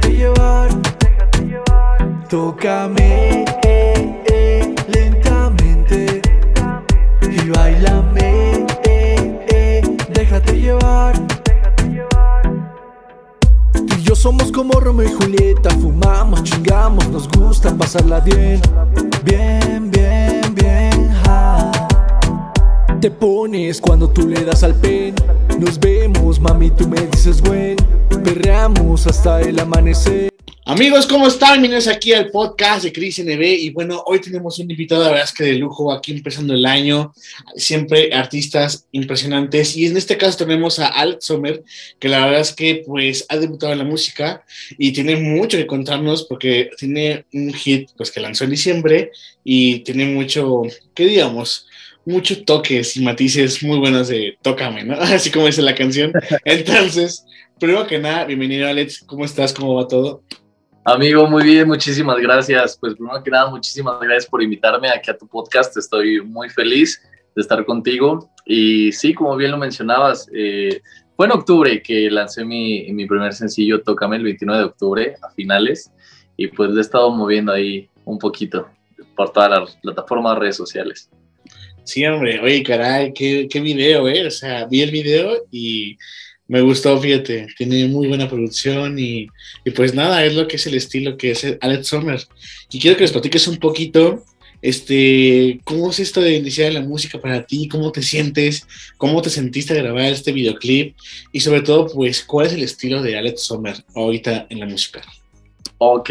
déjate llevar, tócame eh, eh, lentamente y bailame, eh, eh, déjate llevar. Tú y yo somos como Romeo y Julieta, fumamos, chingamos, nos gusta pasarla bien, bien, bien, bien. ja. Te pones cuando tú le das al pen. Nos vemos, mami, tú me dices, güey. Perreamos hasta el amanecer. Amigos, ¿cómo están? Bienvenidos aquí al podcast de Cris NB y bueno, hoy tenemos un invitado, la verdad es que de lujo, aquí empezando el año, siempre artistas impresionantes y en este caso tenemos a Alex Sommer, que la verdad es que pues ha debutado en la música y tiene mucho que contarnos porque tiene un hit pues que lanzó en diciembre y tiene mucho, ¿qué digamos? Muchos toques y matices muy buenos de Tócame, ¿no? Así como dice la canción. Entonces, primero que nada, bienvenido Alex, ¿cómo estás? ¿Cómo va todo? Amigo, muy bien, muchísimas gracias. Pues primero que nada, muchísimas gracias por invitarme aquí a tu podcast. Estoy muy feliz de estar contigo. Y sí, como bien lo mencionabas, eh, fue en octubre que lancé mi, mi primer sencillo, Tócame, el 29 de octubre, a finales. Y pues le he estado moviendo ahí un poquito por todas las plataformas, redes sociales. Sí, hombre, oye, caray, qué, qué video, ¿eh? O sea, vi el video y me gustó, fíjate, tiene muy buena producción y, y pues nada, es lo que es el estilo que es Alex Sommer. Y quiero que les platiques un poquito, este, ¿cómo es esto de iniciar la música para ti? ¿Cómo te sientes? ¿Cómo te sentiste a grabar este videoclip? Y sobre todo, pues, ¿cuál es el estilo de Alex Sommer ahorita en la música? Ok,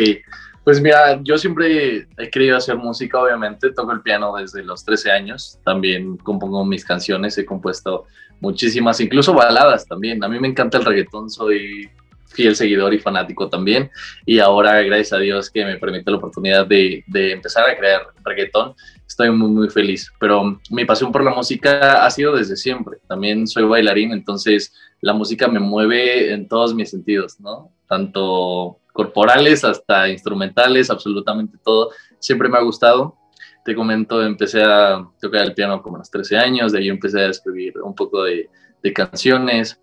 pues mira, yo siempre he querido hacer música, obviamente, toco el piano desde los 13 años, también compongo mis canciones, he compuesto muchísimas, incluso baladas también. A mí me encanta el reggaetón, soy fiel seguidor y fanático también, y ahora, gracias a Dios, que me permite la oportunidad de, de empezar a crear reggaetón, estoy muy, muy feliz. Pero mi pasión por la música ha sido desde siempre. También soy bailarín, entonces la música me mueve en todos mis sentidos, ¿no? Tanto corporales hasta instrumentales, absolutamente todo. Siempre me ha gustado. Te comento, empecé a tocar el piano como a los 13 años, de ahí empecé a escribir un poco de, de canciones.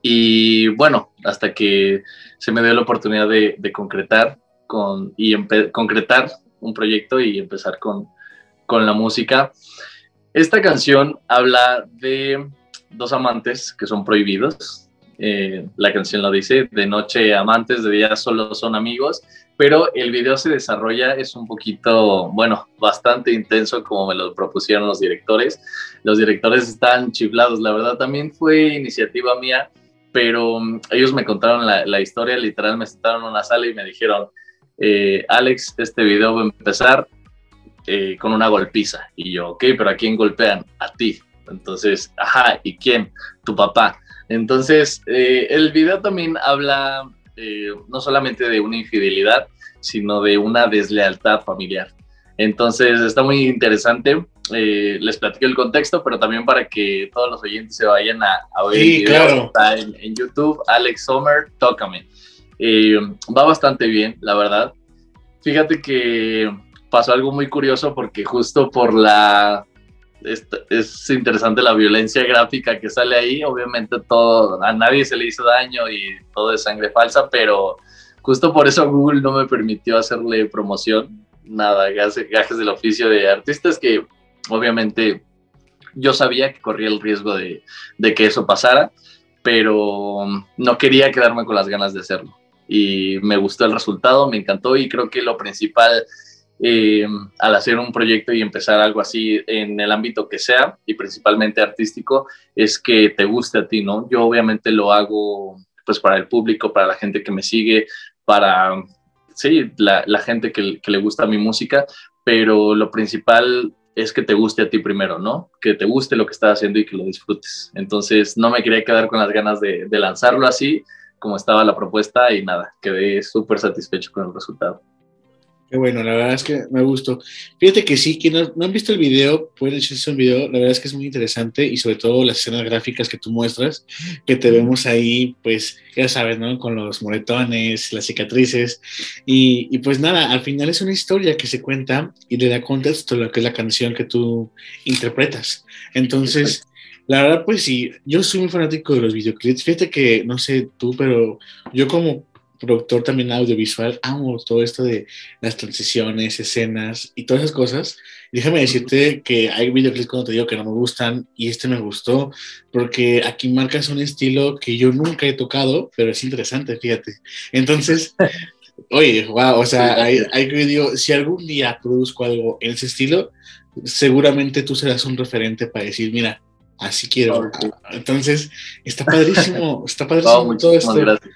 Y bueno, hasta que se me dio la oportunidad de, de concretar con, y concretar un proyecto y empezar con, con la música. Esta canción habla de dos amantes que son prohibidos, eh, la canción lo dice, de noche amantes, de día solo son amigos, pero el video se desarrolla, es un poquito, bueno, bastante intenso como me lo propusieron los directores. Los directores están chiflados, la verdad también fue iniciativa mía, pero um, ellos me contaron la, la, historia, literal me sentaron en una sala y me dijeron, eh, Alex, este video va a empezar eh, con una golpiza. Y yo, ok, pero ¿a quién golpean? A ti. Entonces, ajá, ¿y quién? Tu papá. Entonces, eh, el video también habla eh, no solamente de una infidelidad, sino de una deslealtad familiar. Entonces, está muy interesante. Eh, les platico el contexto, pero también para que todos los oyentes se vayan a, a ver Sí, el video. claro. Está en, en YouTube, Alex Sommer, Tócame. Eh, va bastante bien, la verdad. Fíjate que pasó algo muy curioso porque justo por la es, es, interesante la violencia gráfica que sale ahí. Obviamente todo, a nadie se le hizo daño y todo es sangre falsa, pero justo por eso Google no me permitió hacerle promoción. Nada, gajes, del oficio de artistas que obviamente yo sabía que corría el riesgo de, de, que eso pasara, pero no quería quedarme con las ganas de hacerlo. Y me gustó el resultado, me encantó y creo que lo principal eh, al hacer un proyecto y empezar algo así en el ámbito que sea y principalmente artístico es que te guste a ti, ¿no? Yo obviamente lo hago pues para el público, para la gente que me sigue, para, sí, la, gente que, le gusta mi música, pero lo principal es que te guste a ti primero, ¿no? Que te guste lo que estás haciendo y que lo disfrutes. Entonces no me quería quedar con las ganas de lanzarlo así como estaba la propuesta y nada, quedé súper satisfecho con el resultado. Qué bueno, la verdad es que me gustó. Fíjate que sí, quienes no, no, han visto el video, pueden echarse un video, la verdad es que es muy interesante y sobre todo las escenas gráficas que tú muestras, que te vemos ahí, pues ya sabes, ¿no? Con los moretones, las cicatrices y, y pues nada, al final es una historia que se cuenta y le da contexto a lo que es la canción que tú interpretas. Entonces... La verdad, pues sí, yo soy muy fanático de los videoclips. Fíjate que, no sé tú, pero yo como productor también audiovisual, amo todo esto de las transiciones, escenas y todas esas cosas. Déjame decirte que hay videoclips cuando te digo que no me gustan y este me gustó porque aquí marcas un estilo que yo nunca he tocado, pero es interesante, fíjate. Entonces, oye, wow, o sea, hay, hay que digo, si algún día produzco algo en ese estilo, seguramente tú serás un referente para decir, mira, así quiero. Entonces, está padrísimo, está padrísimo todo esto. Gracias.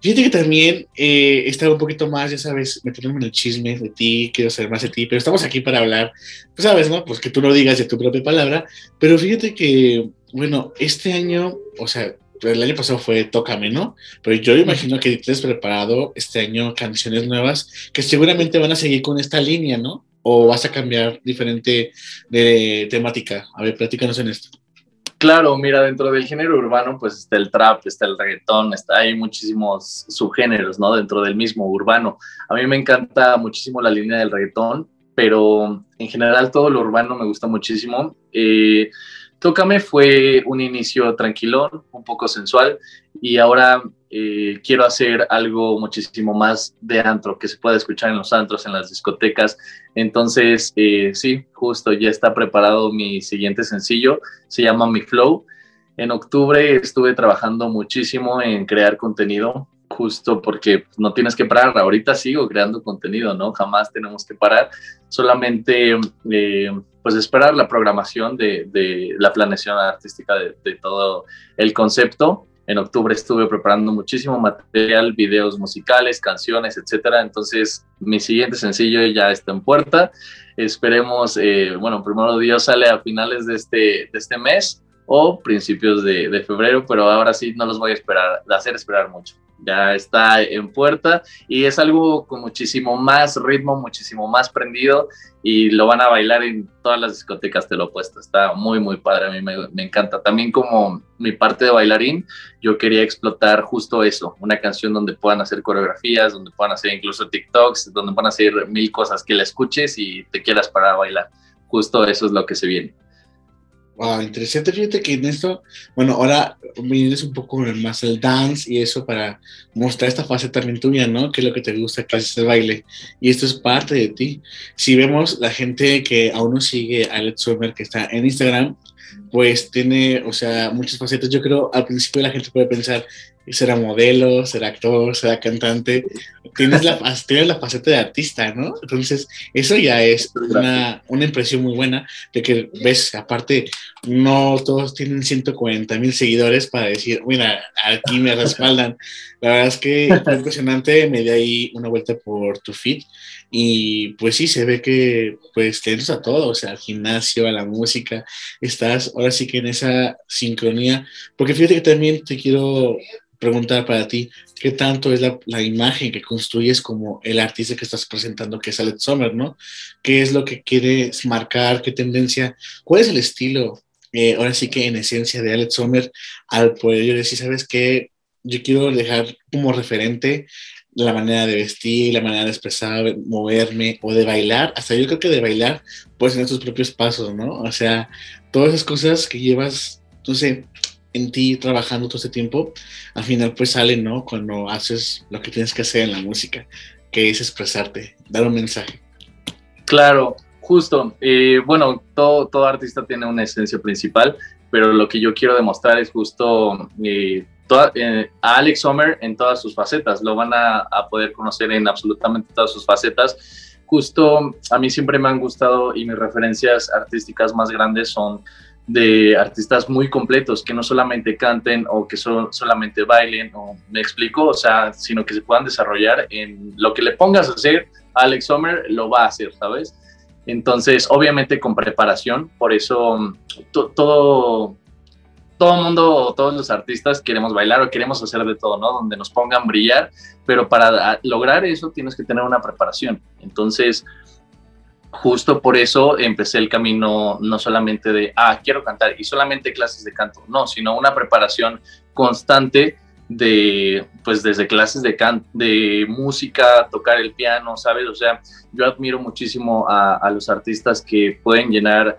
Fíjate que también eh, estaba un poquito más, ya sabes, metiéndome en el chisme de ti, quiero saber más de ti, pero estamos aquí para hablar, pues sabes, ¿no? Pues que tú lo digas de tu propia palabra, pero fíjate que, bueno, este año, o sea, el año pasado fue Tócame, ¿no? Pero yo imagino que tienes preparado este año canciones nuevas que seguramente van a seguir con esta línea, ¿no? ¿O vas a cambiar diferente de temática? A ver, platícanos en esto. Claro, mira, dentro del género urbano, pues está el trap, está el reggaetón, está, hay muchísimos subgéneros, ¿no? Dentro del mismo urbano. A mí me encanta muchísimo la línea del reggaetón, pero en general todo lo urbano me gusta muchísimo. Eh, Tócame fue un inicio tranquilón, un poco sensual, y ahora eh, quiero hacer algo muchísimo más de antro, que se pueda escuchar en los antros, en las discotecas. Entonces, eh, sí, justo ya está preparado mi siguiente sencillo, se llama Mi Flow. En octubre estuve trabajando muchísimo en crear contenido, justo porque no tienes que parar. Ahorita sigo creando contenido, ¿no? Jamás tenemos que parar. Solamente, eh, pues, esperar la programación de, la planeación artística de, de todo el concepto en octubre estuve preparando muchísimo material, videos musicales, canciones, etcétera. Entonces, mi siguiente sencillo ya está en puerta. Esperemos, eh, bueno, primero Dios sale a finales de este, de este mes o principios de, febrero, pero ahora sí no los voy a esperar, hacer esperar mucho ya está en puerta y es algo con muchísimo más ritmo, muchísimo más prendido y lo van a bailar en todas las discotecas, te lo puesto. Está muy, muy padre, a mí me, encanta. También como mi parte de bailarín, yo quería explotar justo eso, una canción donde puedan hacer coreografías, donde puedan hacer incluso TikToks, donde puedan hacer mil cosas que la escuches y te quieras para bailar. Justo eso es lo que se viene. Wow, interesante. Fíjate que en esto, bueno, ahora vienes un poco más el dance y eso para mostrar esta fase también tuya, ¿no? Que es lo que te gusta, que es el baile. Y esto es parte de ti. Si vemos la gente que aún no sigue a Alex Summer, que está en Instagram, pues tiene, o sea, muchas facetas. Yo creo al principio la gente puede pensar, será modelo, será actor, será cantante, tienes la, tienes la faceta de artista, ¿no? Entonces, eso ya es una, una, impresión muy buena de que ves, aparte, no todos tienen 140 mil seguidores para decir, mira, aquí me respaldan. La verdad es que fue impresionante, me di ahí una vuelta por tu feed y pues sí, se ve que pues te a todo, o sea, al gimnasio, a la música, estás ahora sí que en esa sincronía, porque fíjate que también te quiero preguntar para ti, ¿qué tanto es la, imagen que construyes como el artista que estás presentando, que es Alex Sommer, ¿no? ¿Qué es lo que quieres marcar? ¿Qué tendencia? ¿Cuál es el estilo, eh, ahora sí que en esencia, de Alex Sommer al poder decir, ¿sabes qué? Yo quiero dejar como referente la manera de vestir, la manera de expresar, moverme o de bailar, hasta yo creo que de bailar puedes tener tus propios pasos, ¿no? O sea, todas esas cosas que llevas, no sé, en ti trabajando todo este tiempo, al final pues sale, ¿no? Cuando haces lo que tienes que hacer en la música, que es expresarte, dar un mensaje. Claro, justo. Eh, bueno, todo, todo artista tiene una esencia principal, pero lo que yo quiero demostrar es justo eh, eh, a Alex Sommer en todas sus facetas. Lo van a, a poder conocer en absolutamente todas sus facetas. Justo a mí siempre me han gustado y mis referencias artísticas más grandes son de artistas muy completos, que no solamente canten o que solamente bailen, o me explico, o sea, sino que se puedan desarrollar en lo que le pongas a hacer, Alex Sommer lo va a hacer, ¿sabes? Entonces, obviamente con preparación, por eso todo, todo mundo, todos los artistas queremos bailar o queremos hacer de todo, ¿no? Donde nos pongan brillar, pero para lograr eso tienes que tener una preparación. Entonces, justo por eso empecé el camino no solamente de, ah, quiero cantar y solamente clases de canto, no, sino una preparación constante de, pues desde clases de, can de música, tocar el piano, ¿sabes? O sea, yo admiro muchísimo a, los artistas que pueden llenar,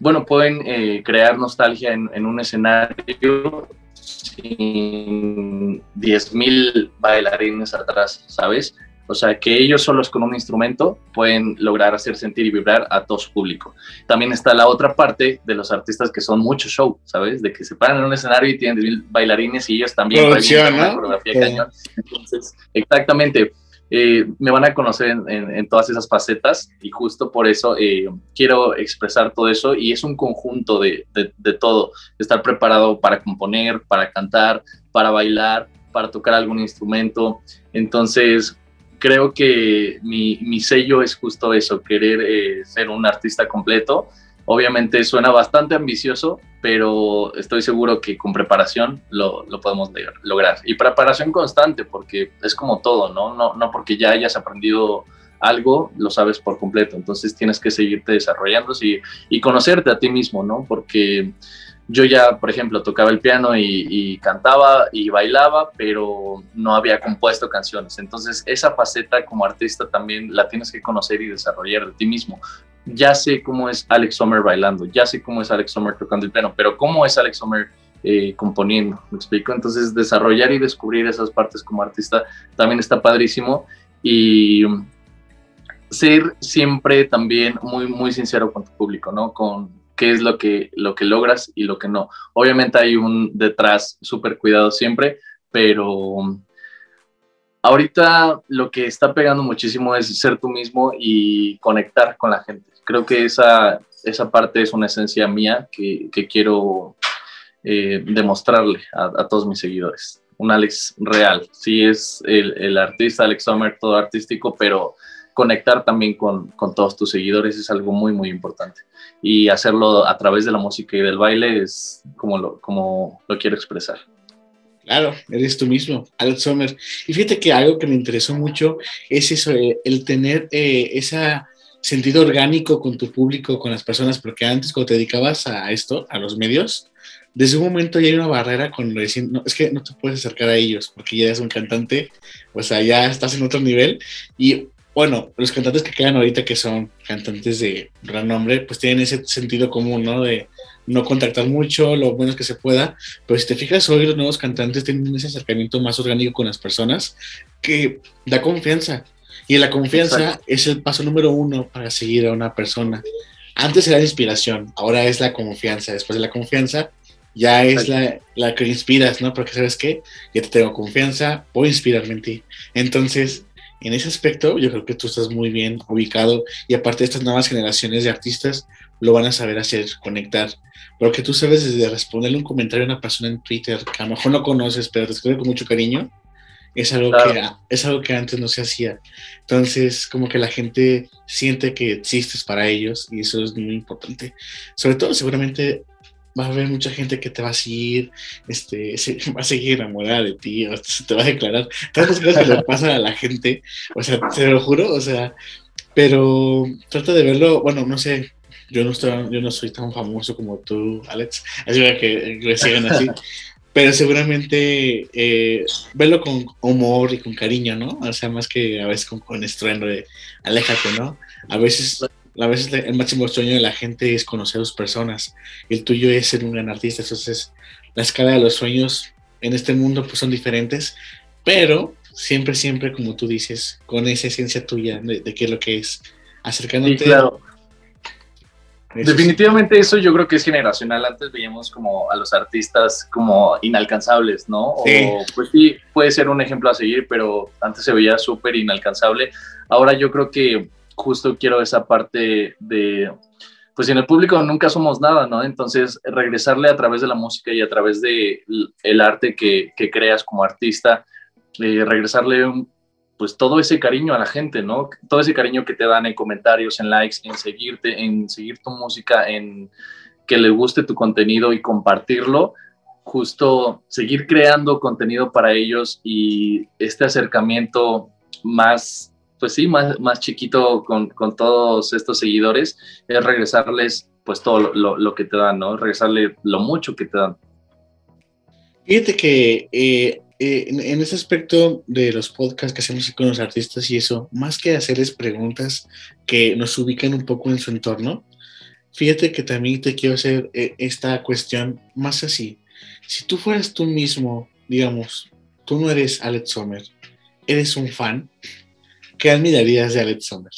bueno, pueden eh, crear nostalgia en, en un escenario sin 10.000 bailarines atrás, ¿sabes? O sea, que ellos solos con un instrumento pueden lograr hacer sentir y vibrar a todo su público. También está la otra parte de los artistas que son mucho show, ¿sabes? De que se paran en un escenario y tienen bailarines y ellos también. Producción, ¿no? coreografía cañón. Entonces, exactamente. Eh, me van a conocer en, todas esas facetas y justo por eso eh, quiero expresar todo eso y es un conjunto de, de, de, todo, estar preparado para componer, para cantar, para bailar, para tocar algún instrumento. Entonces, creo que mi, mi sello es justo eso, querer eh, ser un artista completo. Obviamente suena bastante ambicioso, pero estoy seguro que con preparación lo, lo, podemos lograr. Y preparación constante, porque es como todo, ¿no? ¿no? No porque ya hayas aprendido algo, lo sabes por completo. Entonces tienes que seguirte desarrollando y, y conocerte a ti mismo, ¿no? Porque yo ya, por ejemplo, tocaba el piano y, cantaba y bailaba, pero no había compuesto canciones. Entonces, esa faceta como artista también la tienes que conocer y desarrollar de ti mismo. Ya sé cómo es Alex Sommer bailando, ya sé cómo es Alex Sommer tocando el piano, pero cómo es Alex Sommer eh, componiendo, ¿me explico? Entonces, desarrollar y descubrir esas partes como artista también está padrísimo y ser siempre también muy, muy sincero con tu público, ¿no? Qué es lo que, lo que logras y lo que no. Obviamente hay un detrás súper cuidado siempre, pero ahorita lo que está pegando muchísimo es ser tú mismo y conectar con la gente. Creo que esa, esa parte es una esencia mía que, que quiero eh, demostrarle a, todos mis seguidores. Un Alex real, sí es el, el artista Alex Sommer, todo artístico, pero conectar también con, con, todos tus seguidores es algo muy, muy importante. Y hacerlo a través de la música y del baile es como lo, como lo quiero expresar. Claro, eres tú mismo, Alex Sommer. Y fíjate que algo que me interesó mucho es eso, eh, el tener eh, ese sentido orgánico con tu público, con las personas, porque antes cuando te dedicabas a esto, a los medios, desde un momento ya hay una barrera con lo no, es que no te puedes acercar a ellos porque ya eres un cantante, o sea, ya estás en otro nivel y bueno, los cantantes que quedan ahorita, que son cantantes de gran nombre, pues tienen ese sentido común, ¿no? De no contactar mucho, lo menos que se pueda. Pero si te fijas, hoy los nuevos cantantes tienen ese acercamiento más orgánico con las personas que da confianza. Y la confianza es el paso número uno para seguir a una persona. Antes era la inspiración, ahora es la confianza. Después de la confianza, ya es la, la, que inspiras, ¿no? Porque sabes qué, ya te tengo confianza, voy a inspirarme en ti. Entonces, en ese aspecto yo creo que tú estás muy bien ubicado y aparte estas nuevas generaciones de artistas lo van a saber hacer, conectar. Porque tú sabes desde responderle un comentario a una persona en Twitter que a lo mejor no conoces, pero te escribe con mucho cariño, es algo, que, es algo que antes no se hacía. Entonces, como que la gente siente que existes para ellos y eso es muy importante. Sobre todo, seguramente va a haber mucha gente que te va a seguir, este, se, va a seguir enamorada de ti, o se te va a declarar tantas cosas que le pasan a la gente, o sea, te lo juro, o sea, pero trata de verlo, bueno, no sé, yo no, estoy, yo no soy tan famoso como tú, Alex, así que me sigan así, pero seguramente eh, verlo con humor y con cariño, ¿no? O sea, más que a veces con, con estruendo de aléjate, ¿no? A veces a veces el máximo sueño de la gente es conocer a sus personas. El tuyo es ser un gran artista. Entonces, la escala de los sueños en este mundo pues son diferentes, pero siempre, siempre, como tú dices, con esa esencia tuya de, qué es lo que es, acercándote. claro. Definitivamente eso yo creo que es generacional. Antes veíamos como a los artistas como inalcanzables, ¿no? O pues sí, puede ser un ejemplo a seguir, pero antes se veía súper inalcanzable. Ahora yo creo que justo quiero esa parte de, pues en el público nunca somos nada, ¿no? Entonces, regresarle a través de la música y a través de arte que, creas como artista, eh, regresarle pues todo ese cariño a la gente, ¿no? Todo ese cariño que te dan en comentarios, en likes, en seguirte, en seguir tu música, en que le guste tu contenido y compartirlo, justo seguir creando contenido para ellos y este acercamiento más pues sí, más, más chiquito con, con, todos estos seguidores, es regresarles pues todo lo, lo, que te dan, ¿no? Regresarle lo mucho que te dan. Fíjate que eh, eh, en, ese aspecto de los podcasts que hacemos con los artistas y eso, más que hacerles preguntas que nos ubican un poco en su entorno, fíjate que también te quiero hacer eh, esta cuestión más así. Si tú fueras tú mismo, digamos, tú no eres Alex Sommer, eres un fan, ¿qué admirarías de Alex Sommer?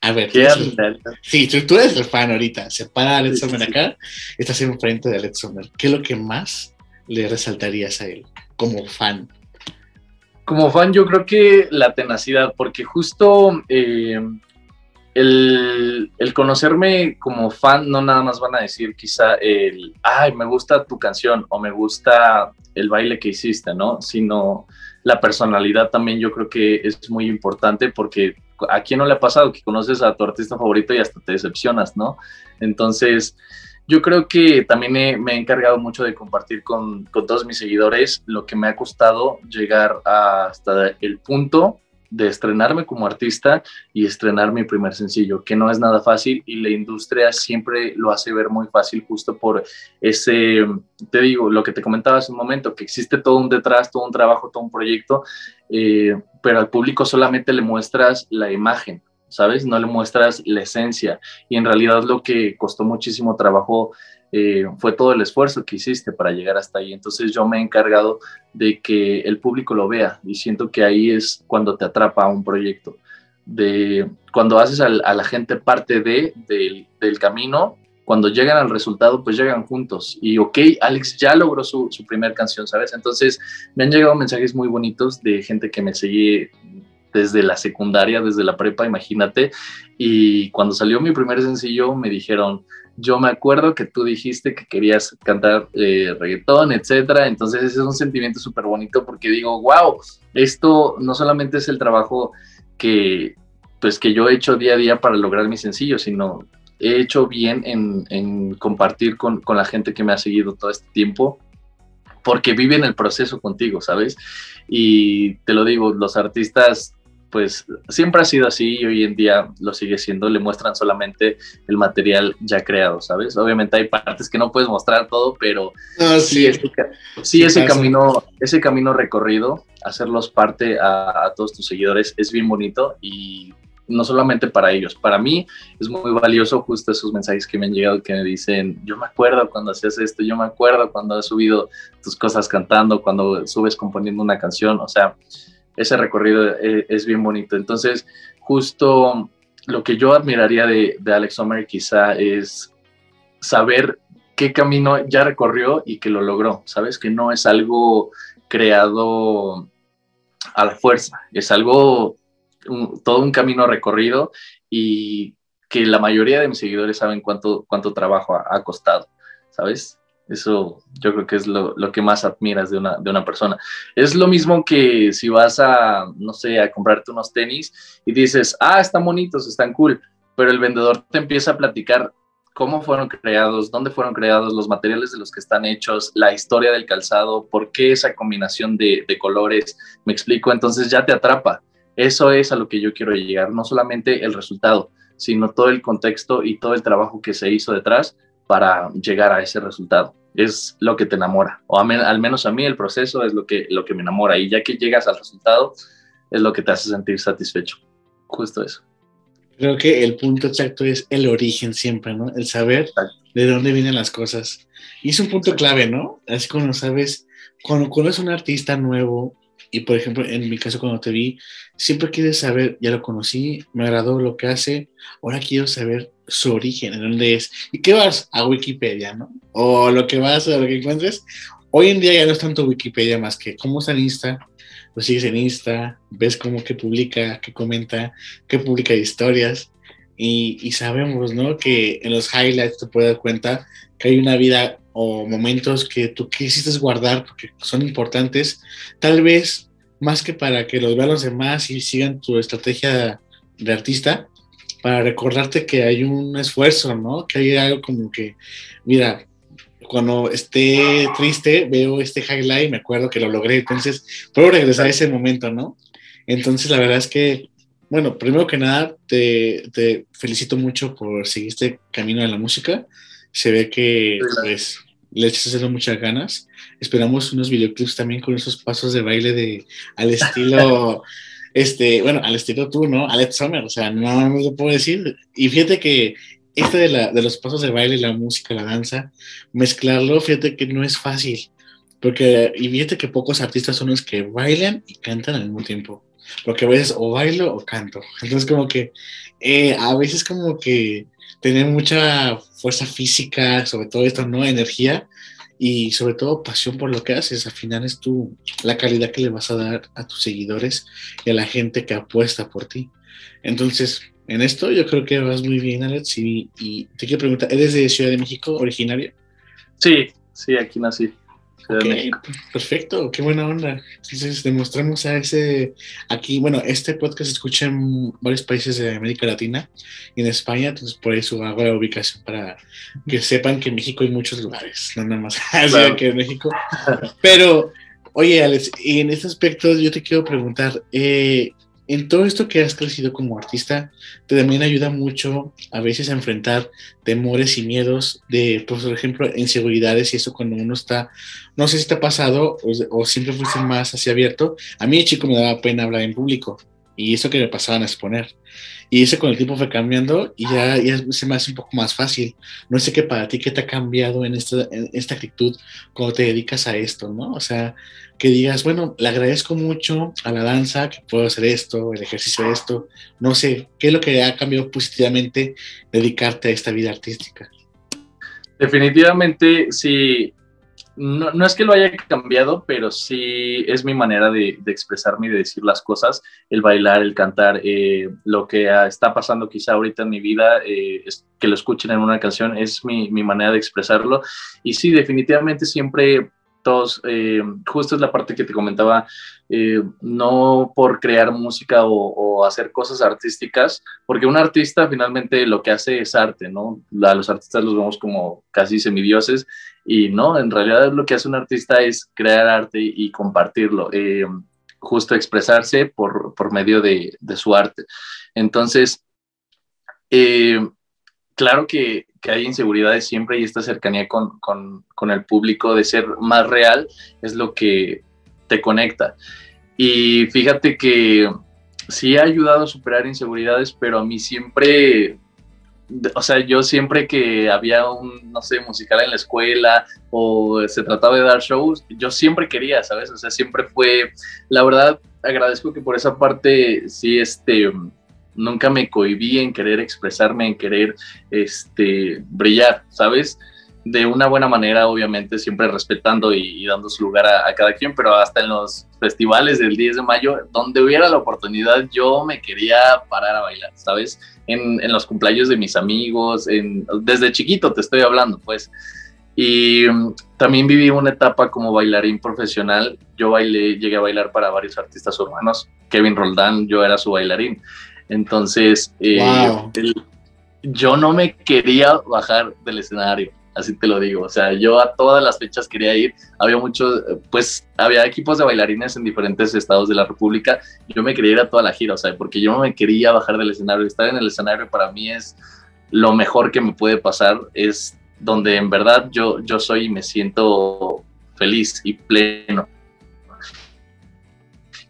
A ver, ¿Qué tú- admirarías? sí, tú, tú eres el fan ahorita. Se para Alex Sommer acá, estás enfrente de Alex Sommer. ¿Qué es lo que más le resaltarías a él como fan? Como fan, yo creo que la tenacidad, porque justo eh, el, el conocerme como fan, no nada más van a decir quizá el, ay, me gusta tu canción o me gusta el baile que hiciste, ¿no? Sino la personalidad también yo creo que es muy importante porque a quién no le ha pasado que conoces a tu artista favorito y hasta te decepcionas, ¿no? Entonces, yo creo que también me he encargado mucho de compartir con, con todos mis seguidores lo que me ha costado llegar hasta el punto de estrenarme como artista y estrenar mi primer sencillo, que no es nada fácil y la industria siempre lo hace ver muy fácil justo por ese, te digo, lo que te comentaba hace un momento, que existe todo un detrás, todo un trabajo, todo un proyecto, eh, pero al público solamente le muestras la imagen, ¿sabes? No le muestras la esencia y en realidad lo que costó muchísimo trabajo eh, fue todo el esfuerzo que hiciste para llegar hasta ahí. Entonces yo me he encargado de que el público lo vea y siento que ahí es cuando te atrapa un proyecto. De cuando haces al- a, la gente parte de, del, del camino, cuando llegan al resultado, pues llegan juntos. Y ok, Alex ya logró su, su primer canción, ¿sabes? Entonces me han llegado mensajes muy bonitos de gente que me sigue desde la secundaria, desde la prepa, imagínate. Y cuando salió mi primer sencillo, me dijeron, yo me acuerdo que tú dijiste que querías cantar eh, reggaetón, etcétera. Entonces ese es un sentimiento súper bonito porque digo, wow, esto no solamente es el trabajo que, pues, que yo he hecho día a día para lograr mi sencillo, sino he hecho bien en, en compartir con, con la gente que me ha seguido todo este tiempo porque viven el proceso contigo, ¿sabes? Y te lo digo, los artistas, pues siempre ha sido así y hoy en día lo sigue siendo, le muestran solamente el material ya creado, ¿sabes? Obviamente hay partes que no puedes mostrar todo, pero No, sí, ese, sí, ese camino, ese camino recorrido, hacerlos parte a, a todos tus seguidores es bien bonito y no solamente para ellos, para mí es muy valioso justo esos mensajes que me han llegado que me dicen, yo me acuerdo cuando hacías esto, yo me acuerdo cuando has subido tus cosas cantando, cuando subes componiendo una canción, o sea, ese recorrido eh, es, bien bonito. Entonces, justo lo que yo admiraría de, Alex Sommer quizá es saber qué camino ya recorrió y que lo logró, ¿sabes? Que no es algo creado a la fuerza, es algo, todo un camino recorrido y que la mayoría de mis seguidores saben cuánto, cuánto trabajo ha costado, ¿sabes? Eso yo creo que es lo, lo que más admiras de una, de una persona. Es lo mismo que si vas a, no sé, a comprarte unos tenis y dices, ah, están bonitos, están cool, pero el vendedor te empieza a platicar cómo fueron creados, dónde fueron creados, los materiales de los que están hechos, la historia del calzado, por qué esa combinación de, de colores, me explico, entonces ya te atrapa. Eso es a lo que yo quiero llegar, no solamente el resultado, sino todo el contexto y todo el trabajo que se hizo detrás para llegar a ese resultado. Es lo que te enamora, o a al menos a mí el proceso es lo que, lo que me enamora y ya que llegas al resultado es lo que te hace sentir satisfecho. Justo eso. Creo que el punto exacto es el origen siempre, ¿no? El saber Exacto. de dónde vienen las cosas. Y es un punto clave, ¿no? Así cuando sabes, cuando conoces un artista nuevo, y por ejemplo, en mi caso cuando te vi, siempre quieres saber, ya lo conocí, me agradó lo que hace, ahora quiero saber su origen, en dónde es. ¿Y qué vas? A Wikipedia, ¿no? O lo que vas, a lo que encuentres. Hoy en día ya no es tanto Wikipedia más que cómo está en Insta, lo sigues en Insta, ves cómo que publica, que comenta, que publica historias. Y, y sabemos, ¿no? Que en los highlights te puedes dar cuenta que hay una vida o momentos que tú quisiste guardar porque son importantes, tal vez más que para que los vean los demás y sigan tu estrategia de artista, para recordarte que hay un esfuerzo, ¿no? Que hay algo como que, mira, cuando esté triste, veo este highlight y me acuerdo que lo logré, entonces puedo regresar a ese momento, ¿no? Entonces la verdad es que, bueno, primero que nada, te, te felicito mucho por seguir este camino de la música. Se ve que pues le echas haciendo muchas ganas. Esperamos unos videoclips también con esos pasos de baile de al estilo este, bueno, al estilo tú, ¿no? Alex Summer, o sea, no, no lo puedo decir. Y fíjate que este de, la, de los pasos de baile, la música, la danza, mezclarlo, fíjate que no es fácil. Porque, y fíjate que pocos artistas son los que bailan y cantan al mismo tiempo. Porque a veces o bailo o canto. Entonces, como que eh, a veces, como que tener mucha fuerza física, sobre todo esto, ¿no? Energía y sobre todo pasión por lo que haces. Al final es tú la calidad que le vas a dar a tus seguidores y a la gente que apuesta por ti. Entonces, en esto yo creo que vas muy bien, Alex. Y, te quiero preguntar, ¿eres de Ciudad de México, originario? Sí, sí, aquí nací. Perfecto, qué buena onda. Entonces demostramos a ese, aquí, bueno, este podcast se escucha en varios países de América Latina y en España, entonces por eso hago la ubicación para que sepan que en México hay muchos lugares, no nada más que en México. Pero, oye, Alex, en este aspecto yo te quiero preguntar, eh, en todo esto que has crecido como artista, te también ayuda mucho a veces a enfrentar temores y miedos de, pues, por ejemplo, inseguridades y eso cuando uno está, no sé si te ha pasado o, siempre fuiste más así abierto. A mí, chico, me daba pena hablar en público y eso que me pasaban a exponer. Y eso con el tiempo fue cambiando y ya, se me hace un poco más fácil. No sé qué para ti, qué te ha cambiado en esta, en esta actitud cuando te dedicas a esto, ¿no? O sea, que digas, bueno, le agradezco mucho a la danza que puedo hacer esto, el ejercicio de esto. No sé, ¿qué es lo que ha cambiado positivamente dedicarte a esta vida artística? Definitivamente, sí, no, no, es que lo haya cambiado, pero sí es mi manera de, de expresarme y de decir las cosas, el bailar, el cantar, eh, lo que está pasando quizá ahorita en mi vida, eh, es que lo escuchen en una canción, es mi, mi, manera de expresarlo. Y sí, definitivamente siempre todos, eh, justo es la parte que te comentaba, no por crear música o, o, hacer cosas artísticas, porque un artista finalmente lo que hace es arte, ¿no? A los artistas los vemos como casi semidioses y no, en realidad lo que hace un artista es crear arte y compartirlo, eh, justo expresarse por, por medio de, de, su arte. Entonces, eh, claro que, que, hay inseguridades siempre y esta cercanía con, con, el público de ser más real es lo que te conecta. Y fíjate que sí ha ayudado a superar inseguridades, pero a mí siempre o sea, yo siempre que había un, no sé, musical en la escuela o se trataba de dar shows, yo siempre quería, ¿sabes? O sea, siempre fue, la verdad, agradezco que por esa parte sí, este, nunca me cohibí en querer expresarme, en querer, este, brillar, ¿sabes? de una buena manera, obviamente, siempre respetando y, dando su lugar a, cada quien, pero hasta en los festivales del 10 de mayo, donde hubiera la oportunidad, yo me quería parar a bailar, ¿sabes? En, en los cumpleaños de mis amigos, desde chiquito te estoy hablando, pues. Y um, también viví una etapa como bailarín profesional. Yo bailé, llegué a bailar para varios artistas urbanos. Kevin Roldán, yo era su bailarín. Entonces, eh, yo no me quería bajar del escenario así te lo digo. O sea, yo a todas las fechas quería ir. Había muchos, pues, había equipos de bailarines en diferentes estados de la República. Yo me quería ir a toda la gira, o sea, porque yo no me quería bajar del escenario. Estar en el escenario para mí es lo mejor que me puede pasar. Es donde en verdad yo, yo soy y me siento feliz y pleno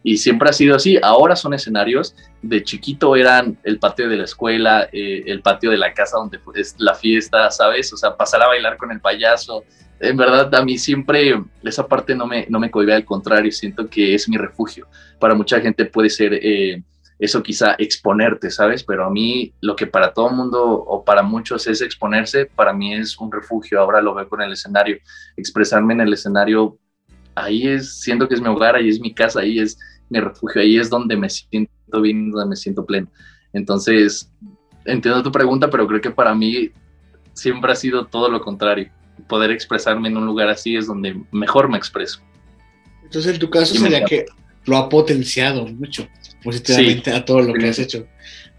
y siempre ha sido así. Ahora son escenarios, de chiquito eran el patio de la escuela, eh, el patio de la casa donde es la fiesta, ¿sabes? O sea, pasar a bailar con el payaso. En verdad, a mí siempre esa parte no me, no me cohibe, al contrario, siento que es mi refugio. Para mucha gente puede ser eh, eso quizá exponerte, ¿sabes? Pero a mí lo que para todo mundo o para muchos es exponerse, para mí es un refugio. Ahora lo veo con el escenario. Expresarme en el escenario, ahí es, siento que es mi hogar, ahí es mi casa, ahí es mi refugio, ahí es donde me siento bien, donde me siento pleno. Entonces, entiendo tu pregunta, pero creo que para mí siempre ha sido todo lo contrario. Poder expresarme en un lugar así es donde mejor me expreso. Entonces, en tu caso sería que lo ha potenciado mucho, positivamente a todo lo que has hecho.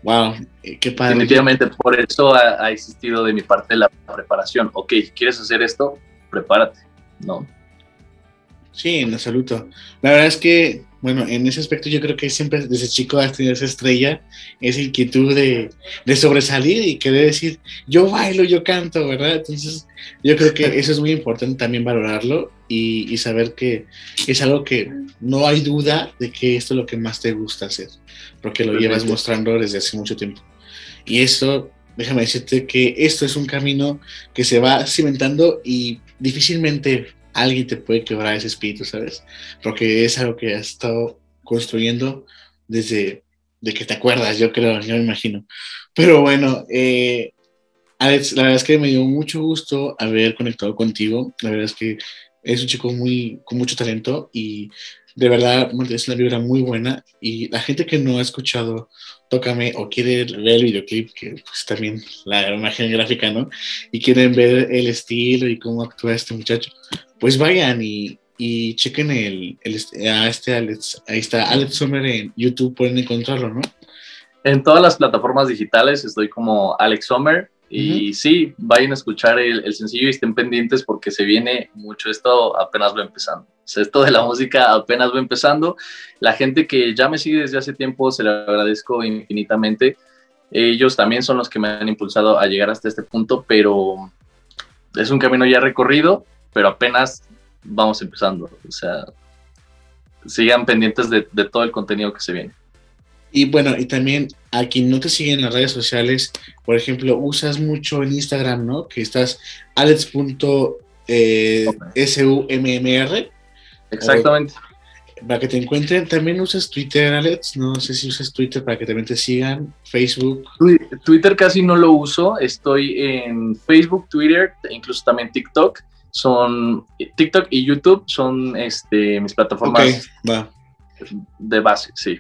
Wow, eh, qué padre. Definitivamente, por eso ha, ha, existido de mi parte la preparación. Ok, ¿quieres hacer esto? Prepárate, ¿no? Sí, en absoluto. La verdad es que bueno, en ese aspecto yo creo que siempre desde chico has tenido esa estrella, esa inquietud de, de, sobresalir y querer decir, yo bailo, yo canto, ¿verdad? Entonces yo creo que eso es muy importante también valorarlo y, y, saber que es algo que no hay duda de que esto es lo que más te gusta hacer, porque lo llevas mostrando desde hace mucho tiempo. Y eso déjame decirte que esto es un camino que se va cimentando y difícilmente alguien te puede quebrar ese espíritu, ¿sabes? Porque es algo que has estado construyendo desde de que te acuerdas, yo creo, yo me imagino. Pero bueno, eh, Alex, la verdad es que me dio mucho gusto haber conectado contigo. La verdad es que es un chico muy, con mucho talento y de verdad es una vibra muy buena. Y la gente que no ha escuchado Tócame o quiere ver el videoclip, que pues también la imagen gráfica, ¿no? Y quieren ver el estilo y cómo actúa este muchacho, pues vayan y, y chequen el, el, a este Alex. Ahí está Alex Sommer en YouTube, pueden encontrarlo, ¿no? En todas las plataformas digitales estoy como Alex Sommer y sí, vayan a escuchar el, sencillo y estén pendientes porque se viene mucho. Esto apenas va empezando. esto de la música apenas va empezando. La gente que ya me sigue desde hace tiempo, se le agradezco infinitamente. Ellos también son los que me han impulsado a llegar hasta este punto, pero es un camino ya recorrido, pero apenas vamos empezando. O sea, sigan pendientes de todo el contenido que se viene. Y bueno, y también a quien no te sigue en las redes sociales, por ejemplo, usas mucho en Instagram, ¿no? Que estás alex.summr. Eh, Exactamente. para que te encuentren, también usas Twitter, Alex. No sé si usas Twitter para que también te sigan. Facebook. Twitter casi no lo uso. Estoy en Facebook, Twitter, incluso también TikTok. Son TikTok y YouTube son este, mis plataformas de base, sí.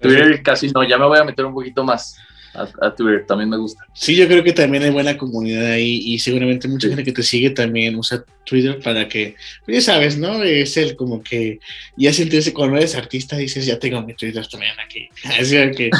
Twitter casi no, ya me voy a meter un poquito más a, Twitter, también me gusta. Sí, yo creo que también hay buena comunidad ahí y seguramente mucha gente que te sigue también usa Twitter para que, pues ya sabes, ¿no? Es el como que ya sentirse cuando eres artista dices, ya tengo mi Twitter también aquí. Así que,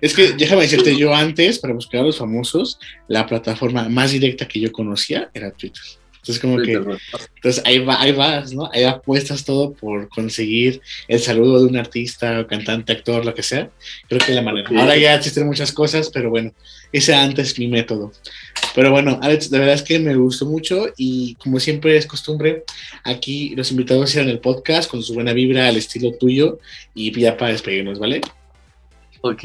es que déjame decirte, yo antes, para buscar a los famosos, la plataforma más directa que yo conocía era Twitter. Entonces, como que, entonces ahí, va, ahí vas, ¿no? Ahí apuestas todo por conseguir el saludo de un artista, o cantante, actor, lo que sea. Creo que la manera. Ahora ya existen muchas cosas, pero bueno, ese antes mi método. Pero bueno, Alex, la verdad es que me gustó mucho y como siempre es costumbre, aquí los invitados hicieron el podcast con su buena vibra al estilo tuyo y ya para despedirnos, ¿vale? Ok.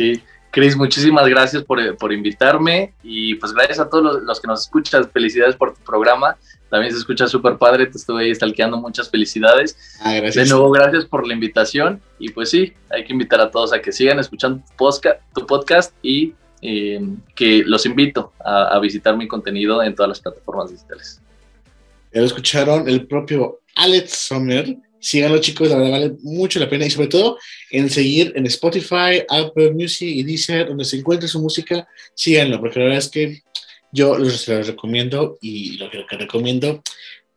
Cris, muchísimas gracias por, por, invitarme y pues gracias a todos los, los, que nos escuchan. Felicidades por tu programa. También se escucha súper padre, te estuve ahí stalkeando, muchas felicidades. Ah, gracias. De nuevo, gracias por la invitación. Y pues sí, hay que invitar a todos a que sigan escuchando tu podcast y eh, que los invito a, visitar mi contenido en todas las plataformas digitales. Ya lo escucharon el propio Alex Sommer. Síganlo, chicos, la verdad vale mucho la pena y sobre todo en seguir en Spotify, Apple Music y Deezer, donde se encuentre su música, síganlo, porque la verdad es que yo los, recomiendo y lo que, recomiendo,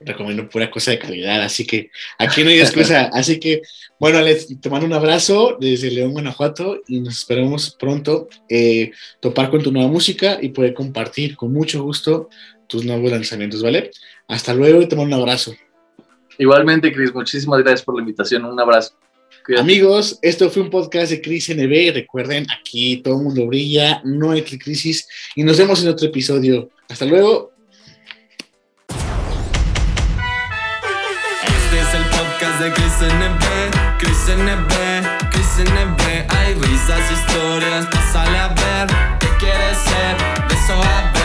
recomiendo pura cosa de calidad, así que aquí no hay excusa. así que, bueno, Alex, te mando un abrazo desde León, Guanajuato y nos esperamos pronto eh, topar con tu nueva música y poder compartir con mucho gusto tus nuevos lanzamientos, ¿vale? Hasta luego y te mando un abrazo. Igualmente, Cris, muchísimas gracias por la invitación. Un abrazo. Amigos, esto fue un podcast de Crisis NB. Recuerden, aquí todo el mundo brilla, no hay crisis. Y nos vemos en otro episodio. Hasta luego. Este es el podcast de Crisis NB. Crisis NB, Crisis NB. Hay risas, historias, sale a ver. ¿Qué quieres ser? De eso a ver.